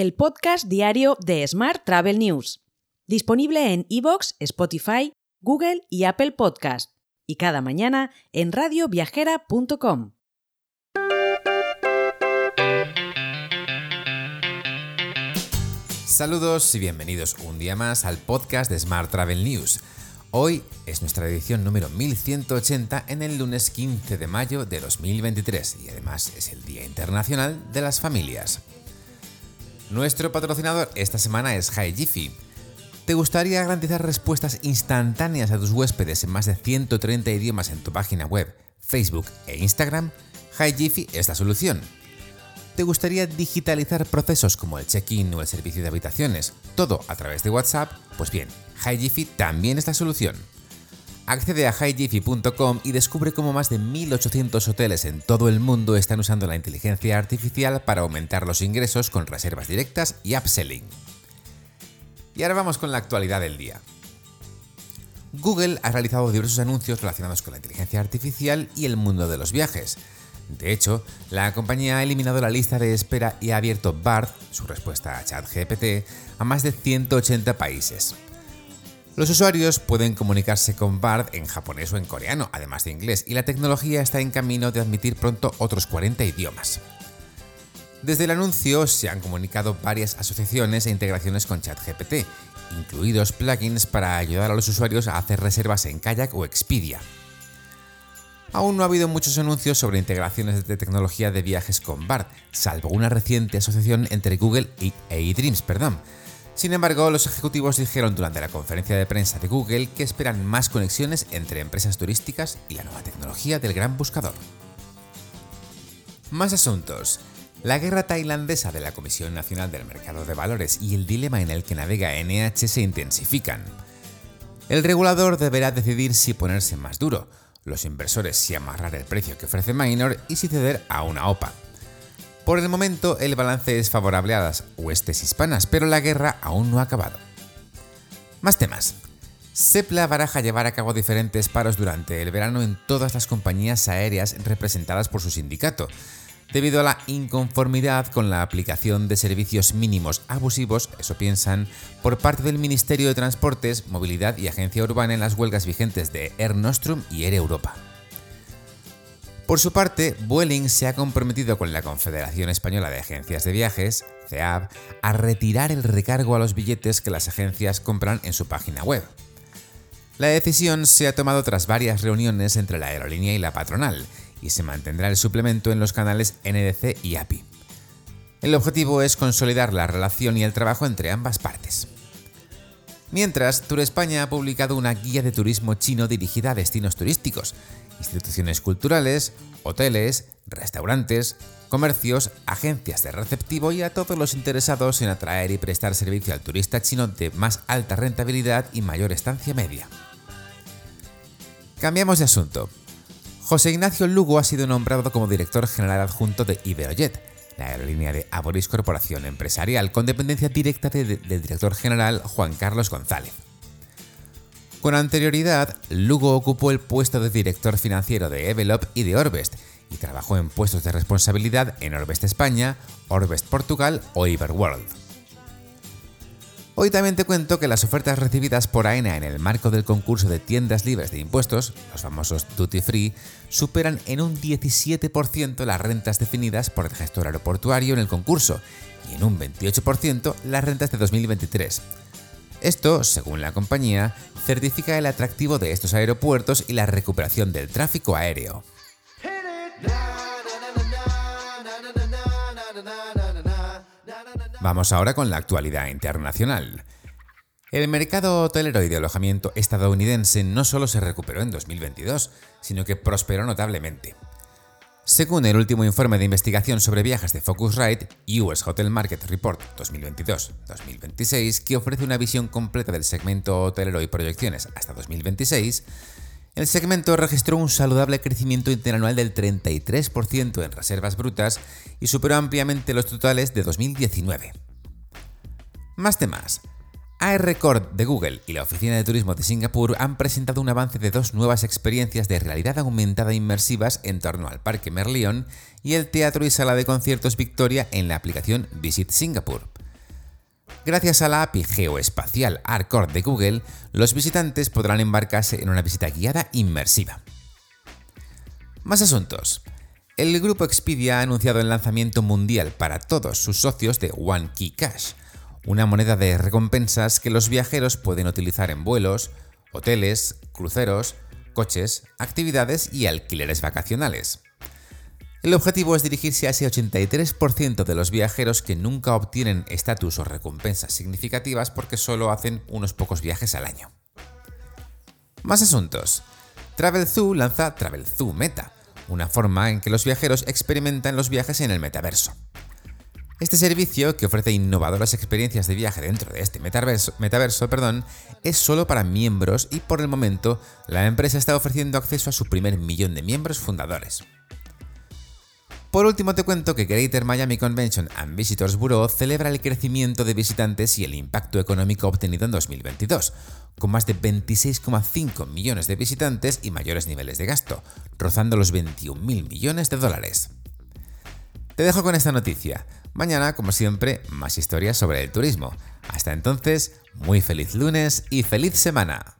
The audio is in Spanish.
el podcast diario de Smart Travel News, disponible en iVoox, Spotify, Google y Apple Podcast, y cada mañana en radioviajera.com. Saludos y bienvenidos un día más al podcast de Smart Travel News. Hoy es nuestra edición número 1180 en el lunes 15 de mayo de 2023 y además es el Día Internacional de las Familias. Nuestro patrocinador esta semana es HiGifi. ¿Te gustaría garantizar respuestas instantáneas a tus huéspedes en más de 130 idiomas en tu página web, Facebook e Instagram? HiGifi es la solución ¿Te gustaría digitalizar procesos como el check-in o el servicio de habitaciones, todo a través de WhatsApp? Pues bien, HiGifi también es la solución. Accede a higifi.com y descubre cómo más de 1.800 hoteles en todo el mundo están usando la inteligencia artificial para aumentar los ingresos con reservas directas y upselling. Y ahora vamos con la actualidad del día. Google ha realizado diversos anuncios relacionados con la inteligencia artificial y el mundo de los viajes. De hecho, la compañía ha eliminado la lista de espera y ha abierto BART, su respuesta a ChatGPT, a más de 180 países. Los usuarios pueden comunicarse con BART en japonés o en coreano, además de inglés, y la tecnología está en camino de admitir pronto otros 40 idiomas. Desde el anuncio se han comunicado varias asociaciones e integraciones con ChatGPT, incluidos plugins para ayudar a los usuarios a hacer reservas en Kayak o Expedia. Aún no ha habido muchos anuncios sobre integraciones de tecnología de viajes con BART, salvo una reciente asociación entre Google y eDreams, perdón. Sin embargo, los ejecutivos dijeron durante la conferencia de prensa de Google que esperan más conexiones entre empresas turísticas y la nueva tecnología del gran buscador. Más asuntos. La guerra tailandesa de la Comisión Nacional del Mercado de Valores y el dilema en el que navega NH se intensifican. El regulador deberá decidir si ponerse más duro, los inversores si amarrar el precio que ofrece Minor y si ceder a una OPA. Por el momento el balance es favorable a las huestes hispanas, pero la guerra aún no ha acabado. Más temas. Sepla baraja llevar a cabo diferentes paros durante el verano en todas las compañías aéreas representadas por su sindicato, debido a la inconformidad con la aplicación de servicios mínimos abusivos, eso piensan, por parte del Ministerio de Transportes, Movilidad y Agencia Urbana en las huelgas vigentes de Air Nostrum y Air Europa. Por su parte, Vueling se ha comprometido con la Confederación Española de Agencias de Viajes, CEAB, a retirar el recargo a los billetes que las agencias compran en su página web. La decisión se ha tomado tras varias reuniones entre la aerolínea y la patronal, y se mantendrá el suplemento en los canales NDC y API. El objetivo es consolidar la relación y el trabajo entre ambas partes. Mientras, Tour España ha publicado una guía de turismo chino dirigida a destinos turísticos, instituciones culturales, hoteles, restaurantes, comercios, agencias de receptivo y a todos los interesados en atraer y prestar servicio al turista chino de más alta rentabilidad y mayor estancia media. Cambiamos de asunto. José Ignacio Lugo ha sido nombrado como director general adjunto de Iberojet, la aerolínea de Aboris Corporación Empresarial, con dependencia directa del director general Juan Carlos González. Con anterioridad, Lugo ocupó el puesto de director financiero de Evelop y de Orbest, y trabajó en puestos de responsabilidad en Orbest España, Orbest Portugal o Iberworld. Hoy también te cuento que las ofertas recibidas por AENA en el marco del concurso de tiendas libres de impuestos, los famosos duty free, superan en un 17% las rentas definidas por el gestor aeroportuario en el concurso y en un 28% las rentas de 2023. Esto, según la compañía, certifica el atractivo de estos aeropuertos y la recuperación del tráfico aéreo. Vamos ahora con la actualidad internacional. El mercado hotelero y de alojamiento estadounidense no solo se recuperó en 2022, sino que prosperó notablemente. Según el último informe de investigación sobre viajes de Focusrite, US Hotel Market Report 2022-2026, que ofrece una visión completa del segmento hotelero y proyecciones hasta 2026, el segmento registró un saludable crecimiento interanual del 33% en reservas brutas y superó ampliamente los totales de 2019. Más temas. AirRecord de Google y la Oficina de Turismo de Singapur han presentado un avance de dos nuevas experiencias de realidad aumentada inmersivas en torno al Parque Merlion y el Teatro y Sala de Conciertos Victoria en la aplicación Visit Singapur. Gracias a la API geoespacial ARCOR de Google, los visitantes podrán embarcarse en una visita guiada inmersiva. Más asuntos. El grupo Expedia ha anunciado el lanzamiento mundial para todos sus socios de One Key Cash, una moneda de recompensas que los viajeros pueden utilizar en vuelos, hoteles, cruceros, coches, actividades y alquileres vacacionales. El objetivo es dirigirse a ese 83% de los viajeros que nunca obtienen estatus o recompensas significativas porque solo hacen unos pocos viajes al año. Más asuntos. TravelZoo lanza TravelZoo Meta, una forma en que los viajeros experimentan los viajes en el metaverso. Este servicio, que ofrece innovadoras experiencias de viaje dentro de este metaverso, metaverso perdón, es solo para miembros y por el momento la empresa está ofreciendo acceso a su primer millón de miembros fundadores. Por último te cuento que Greater Miami Convention and Visitors Bureau celebra el crecimiento de visitantes y el impacto económico obtenido en 2022, con más de 26,5 millones de visitantes y mayores niveles de gasto, rozando los 21.000 millones de dólares. Te dejo con esta noticia. Mañana, como siempre, más historias sobre el turismo. Hasta entonces, muy feliz lunes y feliz semana.